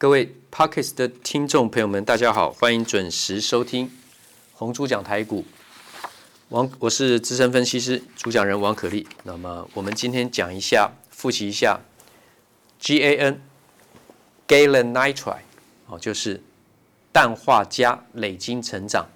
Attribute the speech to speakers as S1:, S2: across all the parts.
S1: 各位 Podcast 的听众朋友们，大家好，欢迎准时收听红猪讲台股。王，我是资深分析师主讲人王可立。那么我们今天讲一下，复习一下 G A N Galen Nitride，哦，就是氮化镓累晶成长。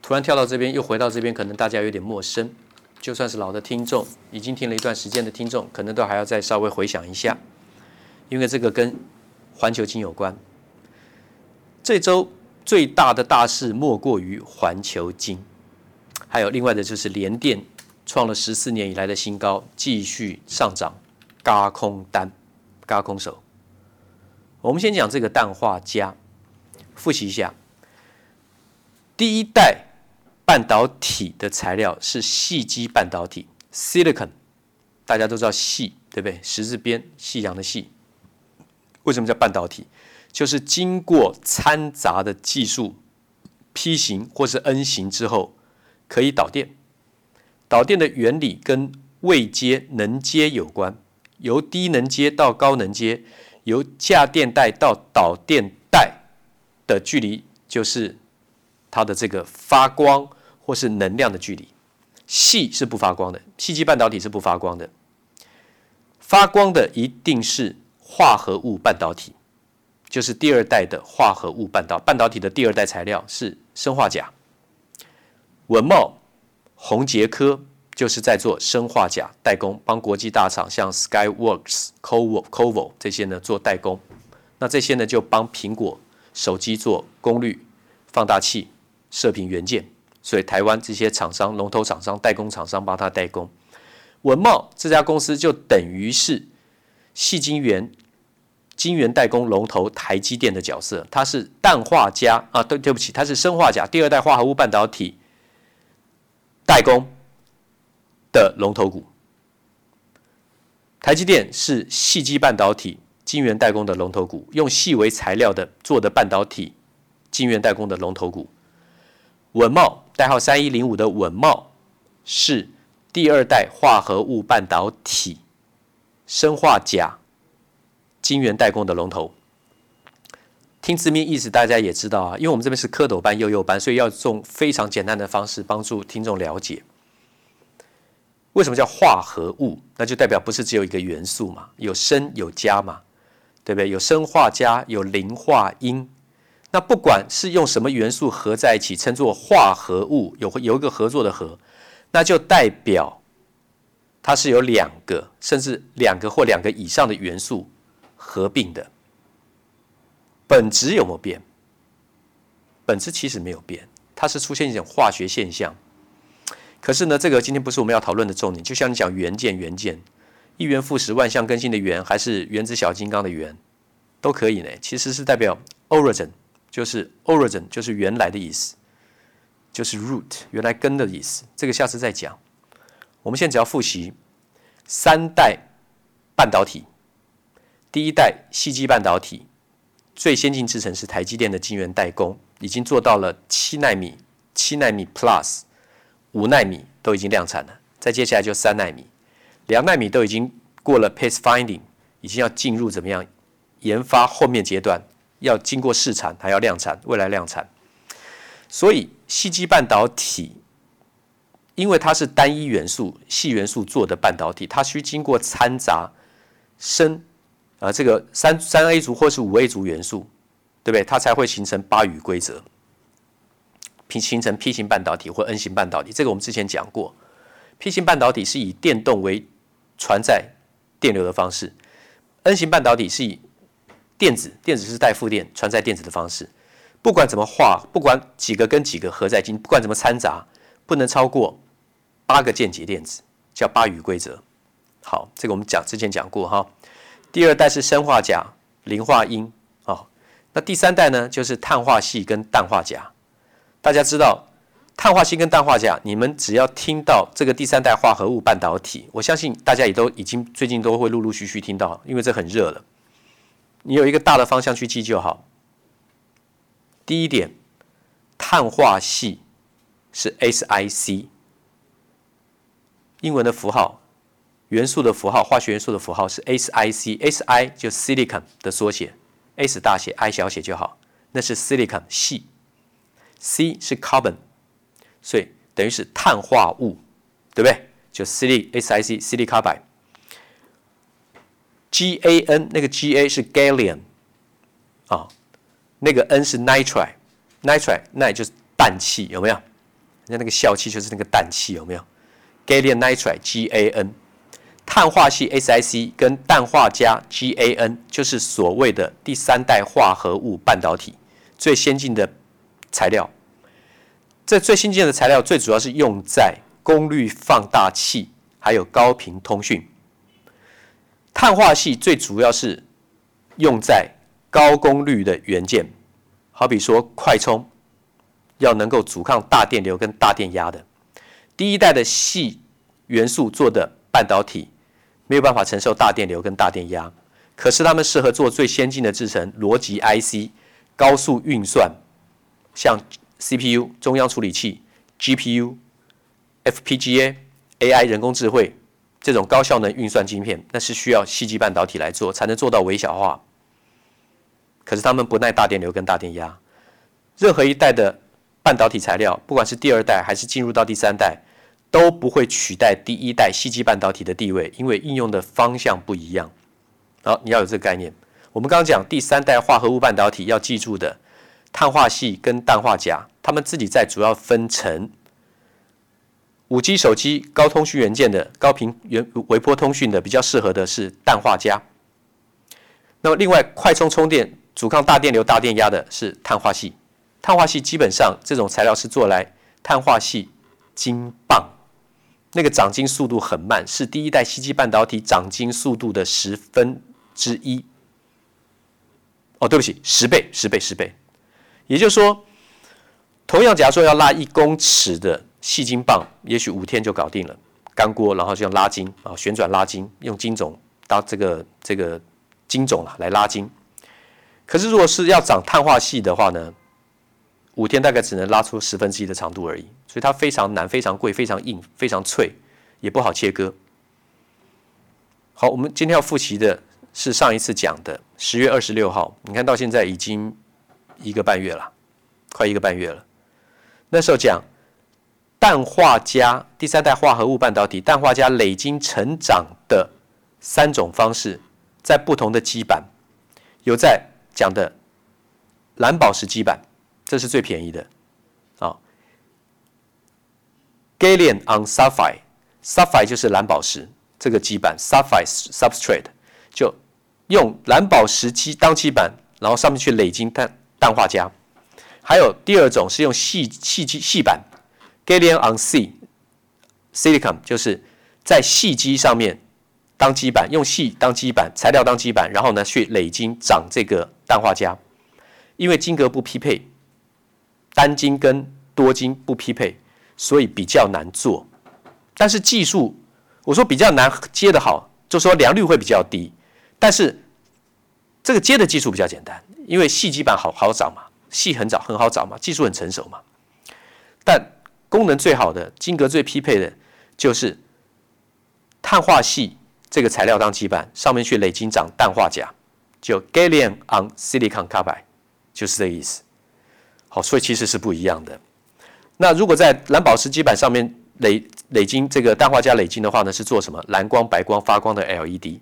S1: 突然跳到这边，又回到这边，可能大家有点陌生。就算是老的听众，已经听了一段时间的听众，可能都还要再稍微回想一下，因为这个跟环球金有关，这周最大的大事莫过于环球金，还有另外的就是联电创了十四年以来的新高，继续上涨，嘎空单，嘎空手。我们先讲这个氮化镓，复习一下，第一代半导体的材料是细基半导体 （silicon），大家都知道细，对不对？十字边，细阳的细。为什么叫半导体？就是经过掺杂的技术 P 型或是 N 型之后，可以导电。导电的原理跟位阶能阶有关，由低能阶到高能阶，由价电带到导电带的距离，就是它的这个发光或是能量的距离。细是不发光的，细基半导体是不发光的，发光的一定是。化合物半导体就是第二代的化合物半导半导体的第二代材料是砷化钾。文茂、宏杰科就是在做砷化钾代工，帮国际大厂像 Skyworks、Covo、Covo 这些呢做代工。那这些呢就帮苹果手机做功率放大器、射频元件。所以台湾这些厂商、龙头厂商、代工厂商帮他代工。文茂这家公司就等于是细晶圆。晶圆代工龙头台积电的角色，它是氮化镓啊，对对不起，它是砷化镓第二代化合物半导体代工的龙头股。台积电是细基半导体晶圆代工的龙头股，用细为材料的做的半导体晶圆代工的龙头股。稳茂代号三一零五的稳茂是第二代化合物半导体生化钾。晶圆代工的龙头，听字面意思，大家也知道啊。因为我们这边是蝌蚪班、幼幼班，所以要用非常简单的方式帮助听众了解，为什么叫化合物？那就代表不是只有一个元素嘛，有生有加嘛，对不对？有生化加，有磷化銦。那不管是用什么元素合在一起，称作化合物，有有一个合作的合，那就代表它是有两个，甚至两个或两个以上的元素。合并的本质有没有变？本质其实没有变，它是出现一种化学现象。可是呢，这个今天不是我们要讨论的重点。就像你讲元件，元件一元复始，万象更新的元，还是原子小金刚的元，都可以呢。其实是代表 origin，就是 origin，就是原来的意思，就是 root，原来根的意思。这个下次再讲。我们现在只要复习三代半导体。第一代矽基半导体最先进制程是台积电的晶圆代工，已经做到了七纳米、七纳米 Plus、五纳米都已经量产了。再接下来就三纳米、两纳米都已经过了 Pace Finding，已经要进入怎么样研发后面阶段，要经过试产还要量产，未来量产。所以矽基半导体，因为它是单一元素矽元素做的半导体，它需经过掺杂砷。啊，这个三三 A 族或是五 A 族元素，对不对？它才会形成八隅规则，形形成 P 型半导体或 N 型半导体。这个我们之前讲过，P 型半导体是以电动为传载电流的方式，N 型半导体是以电子，电子是带负电传载电子的方式。不管怎么画，不管几个跟几个合在一起，不管怎么掺杂，不能超过八个键结电子，叫巴宇规则。好，这个我们讲之前讲过哈。第二代是砷化钾、磷化銦，哦，那第三代呢，就是碳化矽跟氮化钾。大家知道碳化矽跟氮化钾，你们只要听到这个第三代化合物半导体，我相信大家也都已经最近都会陆陆续续听到，因为这很热了。你有一个大的方向去记就好。第一点，碳化矽是 SiC，英文的符号。元素的符号，化学元素的符号是 SiC，Si 就 silicon 的缩写，S 大写，I 小写就好。那是 silicon 矽，C 是 carbon，所以等于是碳化物，对不对？就 silicon S I C silicon carbide。G A N 那个 G A 是 gallium 啊、哦，那个 N 是 nitride，nitride 那也就是氮气，有没有？人家那个笑气就是那个氮气，有没有？gallium nitride G A N。碳化系 SiC 跟氮化镓 GaN 就是所谓的第三代化合物半导体最先进的材料。这最先进的材料最主要是用在功率放大器还有高频通讯。碳化系最主要是用在高功率的元件，好比说快充，要能够阻抗大电流跟大电压的。第一代的细元素做的半导体。没有办法承受大电流跟大电压，可是他们适合做最先进的制程，逻辑 IC、高速运算，像 CPU 中央处理器、GPU、FPGA、AI 人工智慧这种高效能运算晶片，那是需要细基半导体来做，才能做到微小化。可是他们不耐大电流跟大电压，任何一代的半导体材料，不管是第二代还是进入到第三代。都不会取代第一代矽基半导体的地位，因为应用的方向不一样。好，你要有这个概念。我们刚刚讲第三代化合物半导体要记住的，碳化矽跟氮化镓，它们自己在主要分成五 G 手机高通讯元件的高频原微波通讯的比较适合的是氮化镓。那么另外快充充电阻抗大电流大电压的是碳化矽。碳化系基本上这种材料是做来碳化系金棒。那个长晶速度很慢，是第一代矽基半导体长晶速度的十分之一。哦，对不起，十倍，十倍，十倍。也就是说，同样假如说要拉一公尺的细晶棒，也许五天就搞定了。干锅，然后就用拉筋啊，旋转拉筋，用金种当这个这个金种啊来拉筋。可是如果是要长碳化系的话呢，五天大概只能拉出十分之一的长度而已。所以它非常难，非常贵，非常硬，非常脆，也不好切割。好，我们今天要复习的是上一次讲的十月二十六号，你看到现在已经一个半月了，快一个半月了。那时候讲氮化镓第三代化合物半导体，氮化镓磊晶成长的三种方式，在不同的基板，有在讲的蓝宝石基板，这是最便宜的。啊 Gallium on sapphire，sapphire 就是蓝宝石这个基板，sapphire substrate 就用蓝宝石基当基板，然后上面去磊晶氮氮化镓。还有第二种是用细细基细板，Gallium on C silicon 就是在细基上面当基板，用细当基板，材料当基板，然后呢去磊晶长这个氮化镓。因为晶格不匹配，单晶跟多晶不匹配。所以比较难做，但是技术我说比较难接的好，就说良率会比较低。但是这个接的技术比较简单，因为细基板好好找嘛，细很早很好找嘛，技术很成熟嘛。但功能最好的、晶格最匹配的，就是碳化矽这个材料当基板，上面去磊晶长氮化镓，就 Gallium on silicon carbide，就是这个意思。好，所以其实是不一样的。那如果在蓝宝石基板上面累累晶这个氮化镓累晶的话呢，是做什么？蓝光、白光发光的 LED。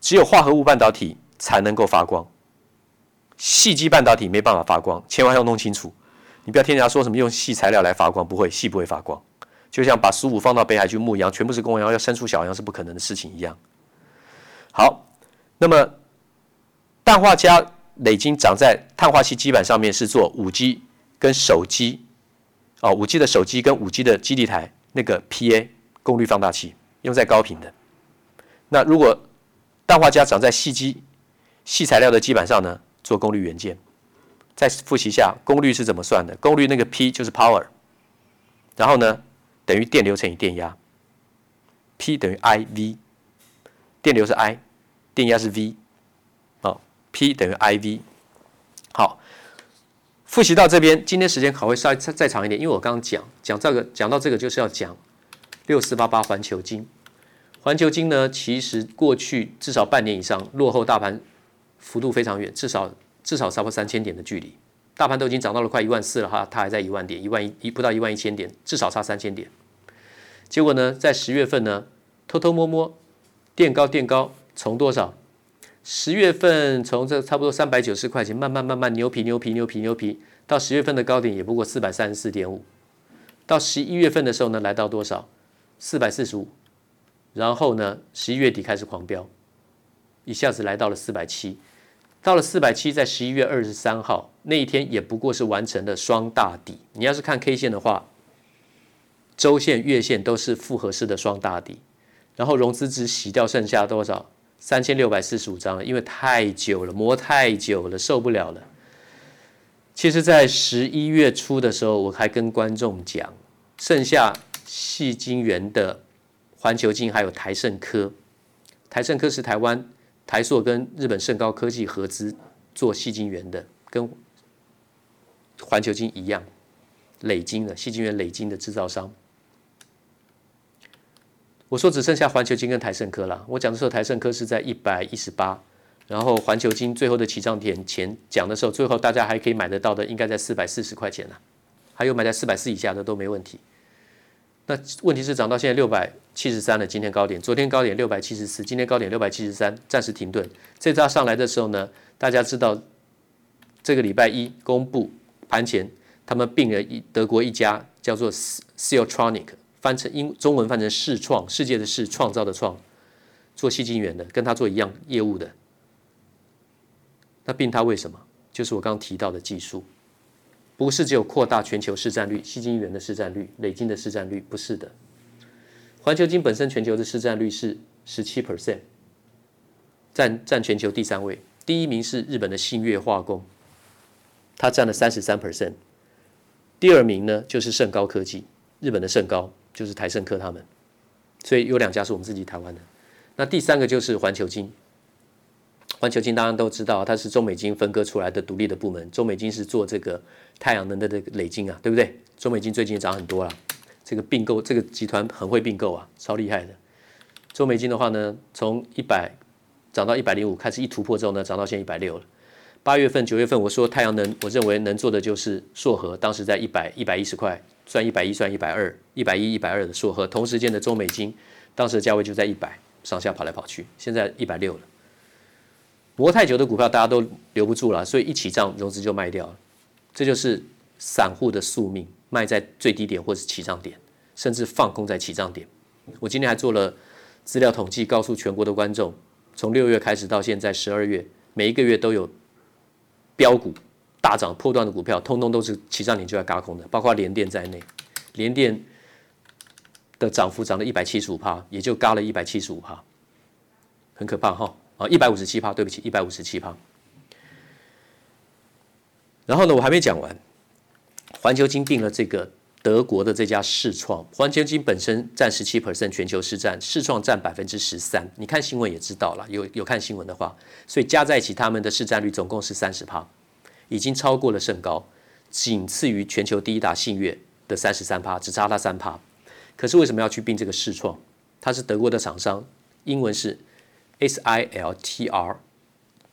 S1: 只有化合物半导体才能够发光，细基半导体没办法发光，千万要弄清楚。你不要听人家说什么用细材料来发光，不会，细不会发光。就像把十五放到北海去牧羊，全部是公羊，要生出小羊是不可能的事情一样。好，那么氮化镓磊晶长在碳化矽基板上面，是做五 G 跟手机。哦，五 G 的手机跟五 G 的基地台那个 PA 功率放大器用在高频的。那如果氮化镓长在细基细材料的基板上呢，做功率元件。再复习一下功率是怎么算的？功率那个 P 就是 power，然后呢等于电流乘以电压，P 等于 IV，电流是 I，电压是 V，，P 等于 IV，好。复习到这边，今天时间可会稍微再再长一点，因为我刚刚讲讲这个讲到这个就是要讲六四八八环球金。环球金呢，其实过去至少半年以上落后大盘幅度非常远，至少至少超过三千点的距离。大盘都已经涨到了快一万四了哈，它还在一万点，一万一一不到一万一千点，至少差三千点。结果呢，在十月份呢，偷偷摸摸垫高垫高，从多少？十月份从这差不多三百九十块钱，慢慢慢慢牛皮牛皮牛皮牛皮，到十月份的高点也不过四百三十四点五。到十一月份的时候呢，来到多少？四百四十五。然后呢，十一月底开始狂飙，一下子来到了四百七。到了四百七，在十一月二十三号那一天，也不过是完成了双大底。你要是看 K 线的话，周线、月线都是复合式的双大底。然后融资只洗掉剩下多少？三千六百四十五张，因为太久了，磨太久了，受不了了。其实，在十一月初的时候，我还跟观众讲，剩下细晶元的环球晶还有台胜科，台胜科是台湾台硕跟日本盛高科技合资做细晶元的，跟环球晶一样，累晶的细晶元累晶的制造商。我说只剩下环球金跟台盛科了。我讲的时候，台盛科是在一百一十八。然后环球金最后的起涨点前讲的时候，最后大家还可以买得到的，应该在四百四十块钱了、还有买在四百四以下的都没问题。那问题是涨到现在六百七十三了，今天高点，昨天高点六百七十四，今天高点六百七十三，暂时停顿。这扎上来的时候呢，大家知道这个礼拜一公布盘前，他们并了一德国一家叫做 Siltronic，翻成英中文翻成世创，世界的世，创造的创，做矽晶圆的，跟他做一样业务的。那并他为什么？就是我刚刚提到的技术，不是只有扩大全球市占率、矽晶圆的市占率、磊晶的市占率，不是的。环球金本身全球的市占率是十七 percent，占占全球第三位，第一名是日本的信越化工，它占了三十三 percent，第二名呢就是盛高科技，日本的盛高就是台胜科他们，所以有两家是我们自己台湾的，那第三个就是环球金。环球金大家都知道，它是中美金分割出来的独立的部门。中美金是做这个太阳能的这个磊金啊，对不对？中美金最近涨很多了，这个并购这个集团很会并购啊，超厉害的。中美金的话呢，从一百涨到一百零五，开始一突破之后呢，涨到现在一百六了。八月份、九月份，我说太阳能，我认为能做的就是硕和，当时在一百一百一十块，算一百一，算一百二，一百一、一百二的硕和。同时间的中美金，当时的价位就在一百上下跑来跑去，现在一百六了。磨太久的股票大家都留不住了，所以一起涨融资就卖掉了，这就是散户的宿命，卖在最低点或是起涨点，甚至放空在起涨点。我今天还做了资料统计，告诉全国的观众，从六月开始到现在十二月，每一个月都有飙股大涨破断的股票，通通都是起涨点就要轧空的，包括联电在内，联电的涨幅涨了一百七十五趴，也就轧了一百七十五趴，很可怕哈。啊，一百五十七趴，对不起，一百五十七趴。然后呢，我还没讲完，环球金并了这个德国的这家世创，环球金本身占十七 percent 全球市占，世创占百分之十三。你看新闻也知道了，有有看新闻的话，所以加在一起，他们的市占率总共是三十趴，已经超过了圣高，仅次于全球第一大信越的三十三趴，只差它三趴。可是为什么要去并这个世创？它是德国的厂商，英文是。S I L T R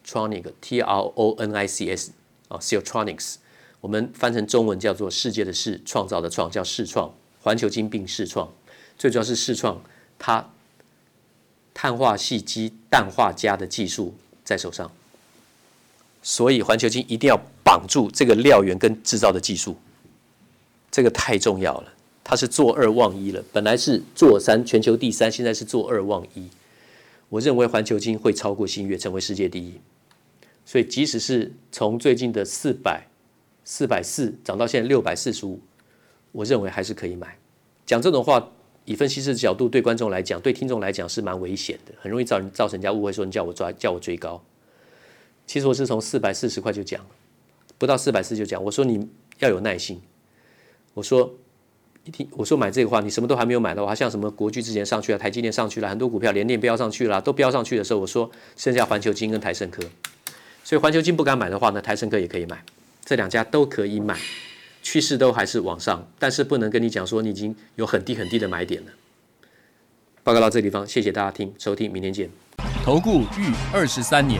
S1: Tronic T R O N I C S 啊，Siltronics，我们翻成中文叫做“世界的世”，创造的创叫世创，环球金并世创，最主要是世创它碳化矽基氮化镓的技术在手上，所以环球金一定要绑住这个料源跟制造的技术，这个太重要了，它是做二望一了，本来是做三，全球第三，现在是做二望一。我认为环球金会超过新月，成为世界第一。所以，即使是从最近的四百、四百四涨到现在六百四十五，我认为还是可以买。讲这种话，以分析师的角度对观众来讲，对听众来讲是蛮危险的，很容易造成造成人家误会，说你叫我抓，叫我追高。其实我是从四百四十块就讲，不到四百四就讲，我说你要有耐心，我说。一听我说买这个话，你什么都还没有买的话，像什么国巨之前上去了，台积电上去了，很多股票连电飙上去了，都飙上去的时候，我说剩下环球金跟台盛科，所以环球金不敢买的话呢，台盛科也可以买，这两家都可以买，趋势都还是往上，但是不能跟你讲说你已经有很低很低的买点了。报告到这个地方，谢谢大家听收听，明天见。
S2: 投顾逾二十三年。